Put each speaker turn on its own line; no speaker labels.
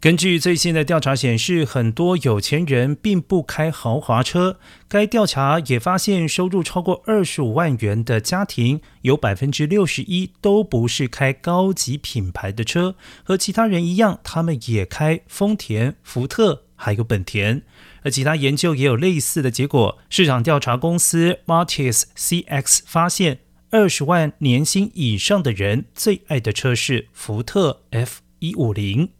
根据最新的调查显示，很多有钱人并不开豪华车。该调查也发现，收入超过二十五万元的家庭，有百分之六十一都不是开高级品牌的车。和其他人一样，他们也开丰田、福特，还有本田。而其他研究也有类似的结果。市场调查公司 Martis CX 发现，二十万年薪以上的人最爱的车是福特 F 一五零。